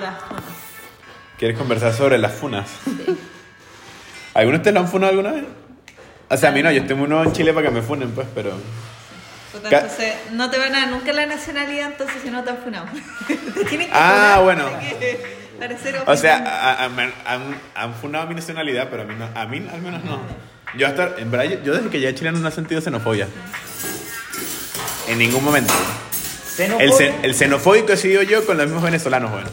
Las funas. ¿Quieres conversar sobre las funas? ¿Alguno de ustedes lo han funado alguna vez? O sea, a mí no, yo estoy muy nuevo en Chile para que me funen, pues, pero... Entonces, no te van a dar nunca la nacionalidad, entonces si no te han funado. te tienen que Ah, funar bueno. que- O sea, a- a- han, han funado mi nacionalidad, pero a mí, no, a mí al menos no. Yo hasta, en verdad, yo, yo desde que llegué a Chile no he sentido xenofobia. En ningún momento. El, el xenofóbico he sido yo con los mismos venezolanos, bueno.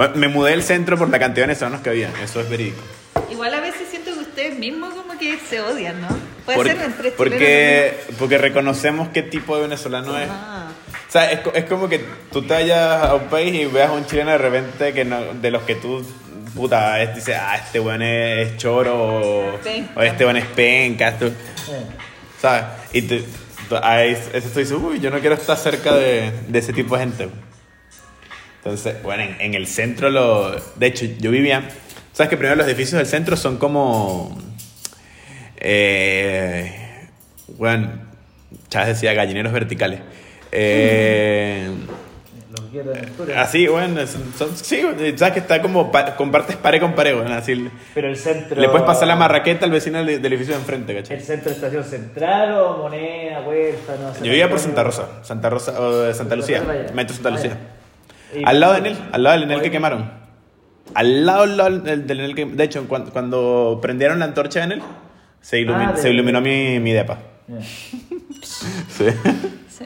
Bueno, Me mudé del centro por la cantidad de venezolanos que había, eso es verídico. Igual a veces siento que ustedes mismos como que se odian, ¿no? Puede Por- ser entre porque, porque reconocemos qué tipo de venezolano es. Ah. O sea, es, es como que tú te vayas a un país y veas a un chileno de repente que no, de los que tú, puta, dice, ah, este weón es, choro o, este weón es penca, esto- ¿sabes? Y tú- ahí es- eso tú dices, uy, yo no quiero estar cerca de, de ese tipo de gente. Entonces, bueno, en, en el centro lo... De hecho, yo vivía... ¿Sabes que primero los edificios del centro son como... Eh, bueno, Chávez decía gallineros verticales. Eh, así, bueno, son, son- sí, sabes que está como pa- compartes pared con pared, bueno, así. Pero el centro. Le puedes pasar la marraqueta al vecino del, del edificio de enfrente, ¿cachai? ¿El centro de estación central o moneda, huérfano? Yo vivía por Santa Rosa, Santa Rosa o Santa Lucía, Metro Santa Lucía. Y- Al lado de Enel, al lado del Enel que quemaron. Al lado, al lado del, del Enel que... De hecho, cuando, cuando prendieron la antorcha de Enel, se, ilumi- Ah, de- se iluminó mi, mi depa. Sí. Sí.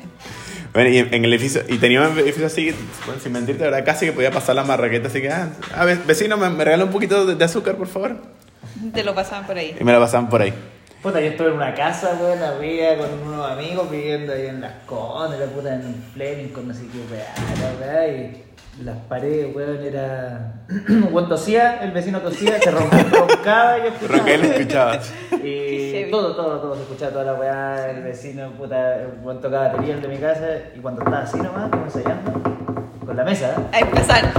Bueno, y en el edificio... Y tenía un edificio así, bueno, sin mentirte, de verdad, casi que podía pasar la marraqueta. Así que, ah, a ver, vecino, ¿me, me regala un poquito de, de azúcar, por favor? Te lo pasaban por ahí. Y me la pasaban por ahí. Puta, yo estuve en una casa, weón, había con unos amigos viviendo ahí en Las Condes, la puta en Fleming, con no sé qué weá, la weá, y las paredes, weón, era. Weón tosía, el vecino tosía, se ron- roncaba y yo escuchaba. Ronqué y lo escuchabas. Y heavy. todo, todo, todo, se escuchaba toda la weá, el vecino, puta, el weón tocaba batería el de mi casa, y cuando estaba así nomás, como ensayando, con la mesa, A empezar.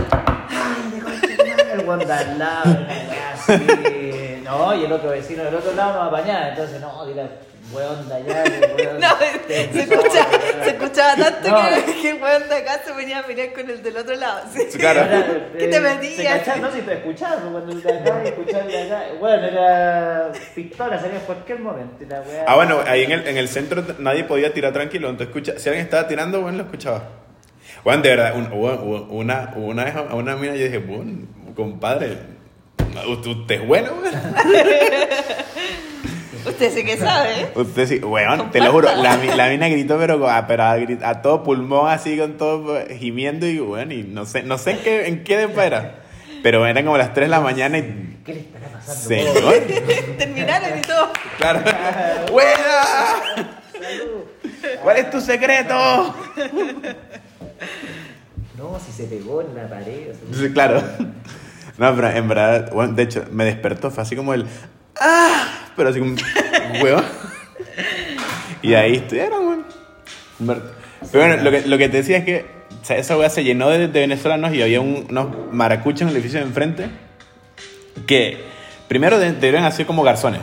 el weón de al lado, la weá así. No, y el otro vecino del otro lado nos apañaba, entonces no, dile, weón de allá, weón. No, te- se, escucha, se escuchaba tanto No. que, que el weón de acá se venía a mirar con el del otro lado. Sí. Claro. Era, ¿Qué te eh, metías? cachaba, no, si te escuchaba, pues, cuando el de acá de acá. Bueno, era pistola, salía en cualquier momento. la weá- Ah, bueno, ahí en el, en el centro nadie podía tirar tranquilo. Entonces, escucha, si alguien estaba tirando, bueno, lo escuchaba. Bueno, de verdad, un- una, hubo una vez a una mina yo dije, bueno, compadre, usted, es bueno. Usted sí que sabe, ¿eh? Usted sí, weón, te lo juro, la, la mina gritó, pero, a, pero a, todo pulmón, así, con todo eh, gimiendo, y bueno, y no sé, no sé en qué, en qué era. Pero eran como las 3 de la mañana y... ¿Qué le estará pasando? Señor, Terminaron y todo. claro. ¡Buena! ¿Cuál es tu secreto? No, si se pegó en la pared. o sea, claro. No, pero en verdad, bueno, de hecho, me despertó, fue así como el. ¡Ah! Pero así como. ¡Huevo! Y ahí estuvieron, weón. Pero bueno, lo que, lo que te decía es que o sea, esa weá se llenó de, de venezolanos y había un- unos maracuchos en el edificio de enfrente que primero de- debieron hacer como garzones.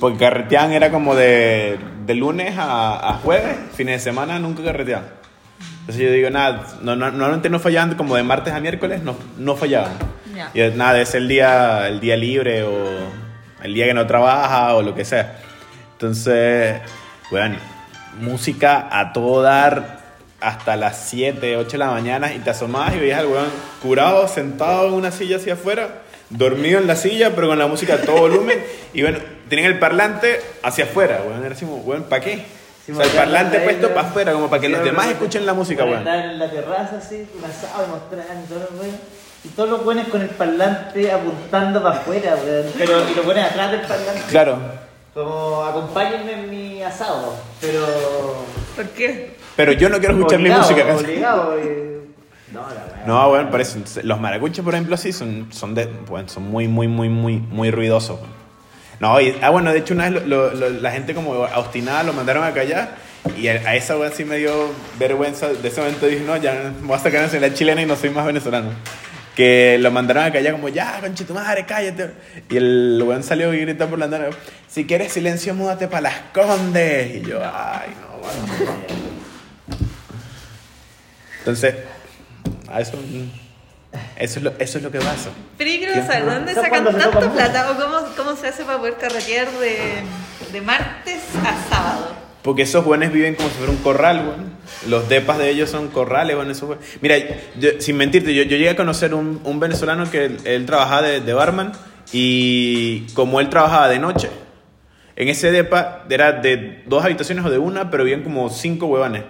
Porque carreteaban era como de, de lunes a, a jueves, fines de semana nunca carreteaban. Entonces yo digo, nada, no, no- normalmente no fallaban como de martes a miércoles, no, no fallaban. Ya. Y nada, es el día, el día libre o el día que no trabaja o lo que sea. Entonces, bueno, música a todo dar hasta las 7, 8 de la mañana y te asomabas y veías al weón curado, sentado en una silla hacia afuera, dormido en la silla, pero con la música a todo volumen. Y bueno, tenían el parlante hacia afuera, weón. Era así como, weón, ¿para qué? Sí, o sea, el parlante puesto para afuera, como para que Sí, los demás escuchen la música, Bueno, weón. En la terraza así, y mostraban y todos los buenos con el parlante apuntando para afuera, weón. Pero y los buenos atrás del parlante. Claro. Como acompáñenme en mi asado. Pero. ¿Por qué? Pero yo no quiero escuchar mi música. casi. Obligado, eh. No, la weá. No, bueno, parece. Los maracuchos, por ejemplo, sí, son, son, de, bueno, son muy, muy, muy, muy, muy ruidosos. No, y, ah, bueno, de hecho, una vez lo- lo- lo- la gente como obstinada lo mandaron a callar y a, a esa wea sí me dio vergüenza. De ese momento dije, no, ya me voy a sacar nacionalidad chilena y no soy más venezolano. Que lo mandaron a callar como, ya, conche tu madre, cállate. Y el weón salió y gritó por la andana, si quieres silencio, múdate para las condes. Y yo, ay, no, bueno. Entonces, a eso. Eso es lo, eso es lo que pasa. Pero yo quiero ¿Qué? saber, ¿dónde sacan tanta plata? ¿O cómo, cómo se hace para poder carretear de, de martes a sábado? Porque esos buenos viven como si fuera un corral, weón. Los depas de ellos son corrales, weón. Esos. Mira, yo- sin mentirte, yo, yo llegué a conocer un, un venezolano que él, él trabajaba de, de barman y como él trabajaba de noche, en ese depa era de dos habitaciones o de una, pero vivían como cinco huevones.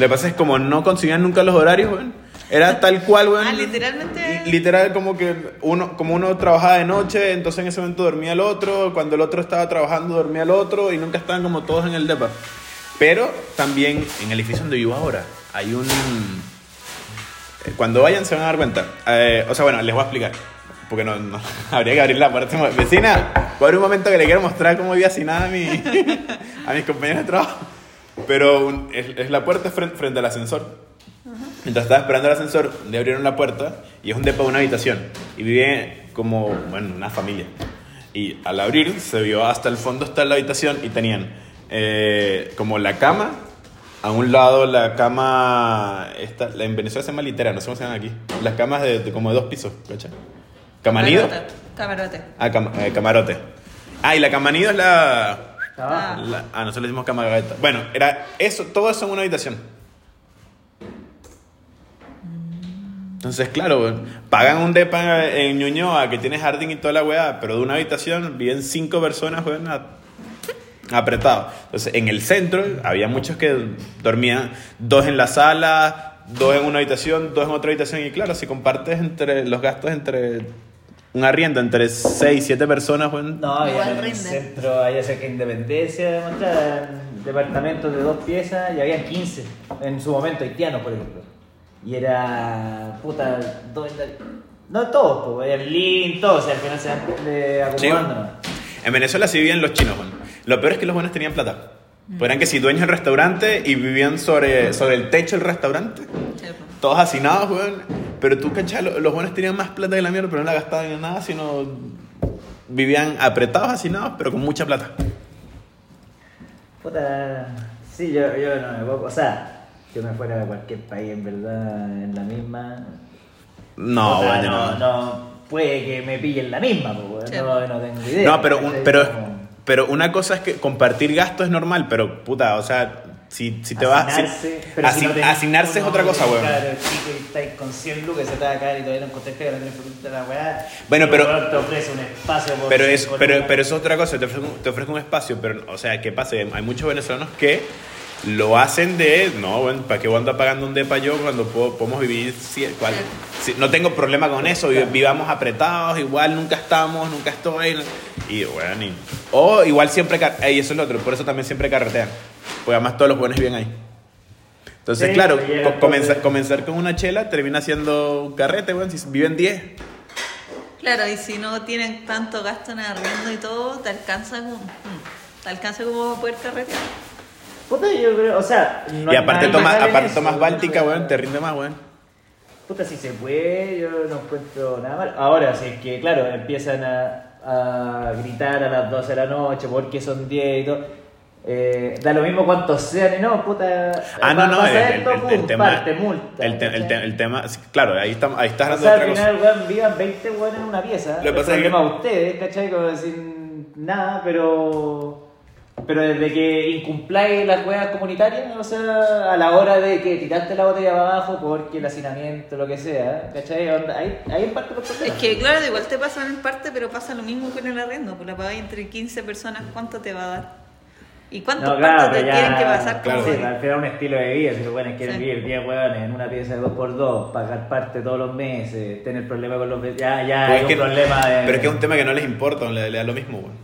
Lo que pasa es como no conseguían nunca los horarios, weón. Era tal cual, weón. Ah, literalmente. Literal, como que uno, como uno trabajaba de noche, entonces en ese momento dormía el otro, cuando el otro estaba trabajando dormía el otro y nunca estaban como todos en el depa. Pero también en el edificio donde vivo ahora hay un... eh, Cuando vayan se van a dar cuenta. Eh, o sea, bueno, les voy a explicar. Porque no, no- habría que abrir la puerta. Vecina, por un momento que le quiero mostrar cómo vivía sin nada a, mi, a mis compañeros de trabajo. Pero un- es, es la puerta frente, frente al ascensor. Mientras estaba esperando el ascensor, le abrieron la puerta y es un depa de una habitación. Y vive como, bueno, una familia. Y al abrir, se vio hasta el fondo, hasta la habitación y tenían eh, como la cama. A un lado la cama, esta, la, en Venezuela se llama litera, no sé cómo se llaman aquí. Las camas de, de como de dos pisos, ¿cachai? ¿Camanido? Camarote. Ah, cam- eh, camarote. Ah, y la camanido es la, Abajo. la- ah, nosotros le decimos cama gaveta. Bueno, era eso, todo eso en una habitación. Entonces, claro, pagan un depa en Ñuñoa que tiene jardín y toda la weá, pero de una habitación viven cinco personas, weón, a- apretados. Entonces, en el centro había muchos que dormían dos en la sala, dos en una habitación, dos en otra habitación, y claro, si compartes entre los gastos entre un arriendo entre seis, siete personas, weón, No, y en el centro había cerca de Independencia, departamentos de dos piezas y habían 15 en su momento haitianos, por ejemplo. Y era. puta. do- no todos, pues, eran lean, todos, o sea, al final se van eh, Sí, bueno. En Venezuela sí vivían los chinos, weón. Lo peor es que los buenos tenían plata. Pues eran que si dueños del restaurante y vivían sobre, sobre el techo del restaurante, todos hacinados, weón. Pero tú, cachai, lo- los buenos tenían más plata que la mierda, pero no la gastaban en nada, sino vivían apretados, hacinados, pero con mucha plata. Puta. Sí, yo, yo no me puedo. O sea, yo me fuera de cualquier país, en verdad, en la misma. No, Puta, weón, no, no. no. Puede que me pillen la misma, pues, Sí. no, no tengo idea. No, pero, un- pero, Como- pero una cosa es que compartir gastos es normal, pero puta, o sea, si, si te vas. si- Asignarse, pero si asign- no asignarse es otra cosa, weón. Claro, chico, con 100 lucas, se te va a caer y todavía no encontraste que no tenés por la weá. Bueno, pero- weón te ofrece un espacio por Pero es, pero, pero es otra cosa, te ofrezco, te ofrezco un espacio, pero, o sea, ¿qué pasa? Hay muchos venezolanos que lo hacen de, no, bueno, ¿para qué voy a andar pagando un depa yo cuando puedo- podemos vivir? si- cual- si- no tengo problema con eso, vi- vivamos apretados, igual nunca estamos, nunca estoy. Y bueno, y- o igual siempre, y eso es lo otro, por eso también siempre carretean, porque además todos los buenos viven ahí. Entonces, Sí, claro, pues, pues, comenzar, comenzar con una chela termina siendo un carrete, bueno, si viven 10. Claro, y si no tienen tanto gasto en arriendo y todo, te alcanza como, mm, te alcanza como poder carretear. Puta, yo creo, o sea. no y hay aparte nada tomas, ilegal en aparte eso, tomas. Báltica, weón, te rinde más, weón. Puta, si se puede, yo no encuentro nada mal. Ahora, si es que, claro, empiezan a, a gritar a las 12 de la noche porque son 10 y todo. eh, da lo mismo cuántos sean y no, puta. Ah, no, no, el, el- el- el tema. parte, multa. el, te- el, te- el tema, claro, ahí, estamos, ahí estás O hablando sea, de al otra cosa. final, weón, vivan 20 weón en una pieza. Lo que pasa es que- a ustedes, ¿cachai? Como sin nada, pero. Pero desde que incumpláis las weas comunitarias, o sea, a la hora de que tiraste la botella para abajo porque el hacinamiento, lo que sea, ¿cachai? Onda, Ahí, ahí en parte los Es problemas. que, claro, igual te pasan en parte, pero pasa lo mismo con el arriendo. Pues la pagáis entre 15 personas, ¿cuánto te va a dar? ¿Y cuántos No, claro, te ya- tienen que pasar? Claro. Sí, al final es un estilo de vida, si los weones quieren Sí. vivir 10 weones en una pieza de 2x2, pagar parte todos los meses, tener problemas con los ya, ya Pero hay es un que- problema de... Pero es que es un tema que no les importa, le, le da lo mismo, weón.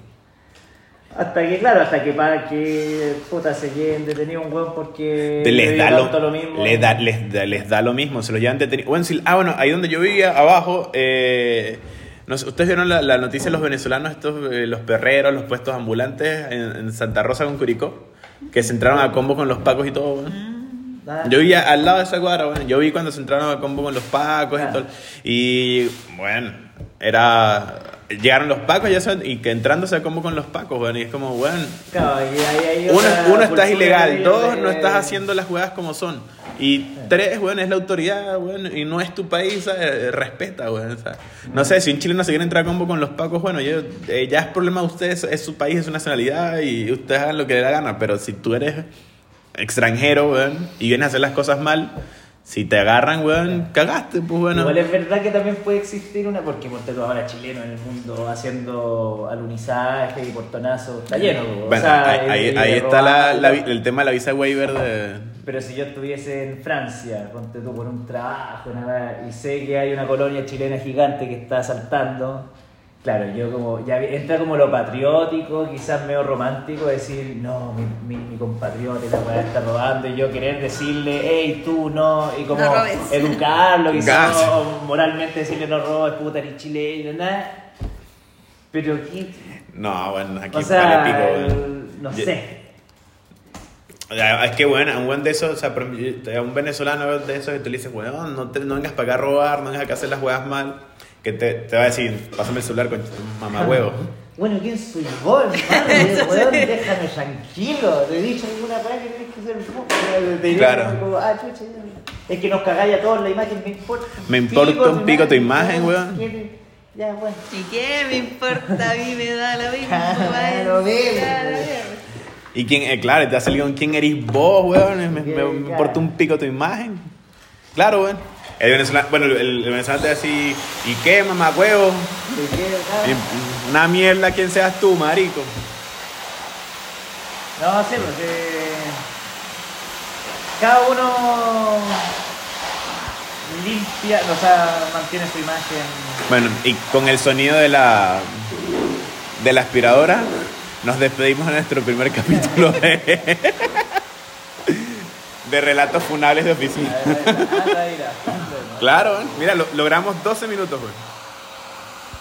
Hasta que, claro, hasta que para que puta se queden detenidos un weón porque les, le da lo, mismo. les, da, les, da, les da lo mismo, se lo llevan detenido. Bueno, si- ah, bueno, ahí donde yo vivía, abajo, eh, no sé, ¿ustedes vieron la, la noticia de los venezolanos, estos, eh, los perreros, los puestos ambulantes en, en Santa Rosa con Curicó? Que se entraron a combo con los pacos y todo, weón. Ah, Yo vivía al lado de esa cuadra, bueno, yo vi cuando se entraron a combo con los pacos y Ah. todo. Y bueno, era. Llegaron los pacos ya saben, y que entrándose a combo con los pacos, bueno, y es como, bueno. Uno, uno estás ilegal, dos no estás haciendo las jugadas como son. Y tres, weón, es la autoridad, weón, y no es tu país, ¿sabes? respeta, weón. o sea, no sé, si un chileno se quiere entrar a combo con los pacos, bueno, yo, eh, ya es problema de ustedes, es su país, es su nacionalidad y ustedes hagan lo que les da gana, pero si tú eres extranjero, weón, y vienes a hacer las cosas mal, si te agarran, weón, cagaste, pues bueno. Igual es verdad que también puede existir una, porque ponte tú ahora chileno en el mundo haciendo alunizaje y portonazo, está lleno. po. O Bueno, sea, ahí, ahí- ahí está la- la el tema de la visa waiver de... Pero si yo estuviese en Francia, ponte tú por un trabajo, weá, y sé que hay una colonia chilena gigante que está asaltando, claro, yo como, ya entra como lo patriótico, quizás medio romántico, decir, no, mi, mi, mi compatriota la weá está robando, y yo querer decirle, hey, tú no, y como No educarlo, quizás no, moralmente decirle no robes, puta, ni chileno, nada. Pero aquí, No, bueno, aquí o sea, vale pico, el- no Yo- sé. O sea, es que, bueno, a un buen de esos, o sea, un venezolano de esos que te le dice, weón, no, te- no vengas para acá a robar, no vengas acá a hacer las huevas mal, que te, te va a decir, pásame el celular con tu mamá huevo. Bueno, ¿quién soy vos, hermano? Weón, déjame tranquilo. Te he dicho alguna vez que tienes que ser vos. Te Claro. como, ah, chucha, ya. Es que nos cagáis a todos la imagen, me importa. Me importa un pico tu imagen, weón. Ya, bueno. ¿Y qué me importa? A mí me da lo mismo. Claro, Y quién, eh, claro, te ha salido quién eres vos, weón, me, me- me importa un pico tu imagen. Claro, weón. El venezolano, bueno, el, el venezolano te va a decir, ¿y qué, mamá huevo? ¿De qué, Y? Una mierda, ¿quién seas tú, marico? No, sí, pues eh, cada uno limpia, o sea, mantiene su imagen. Bueno, y con el sonido de la, de la aspiradora, nos despedimos de nuestro primer capítulo de, de relatos funables de oficina. Claro, mira, lo- logramos 12 minutos, güey.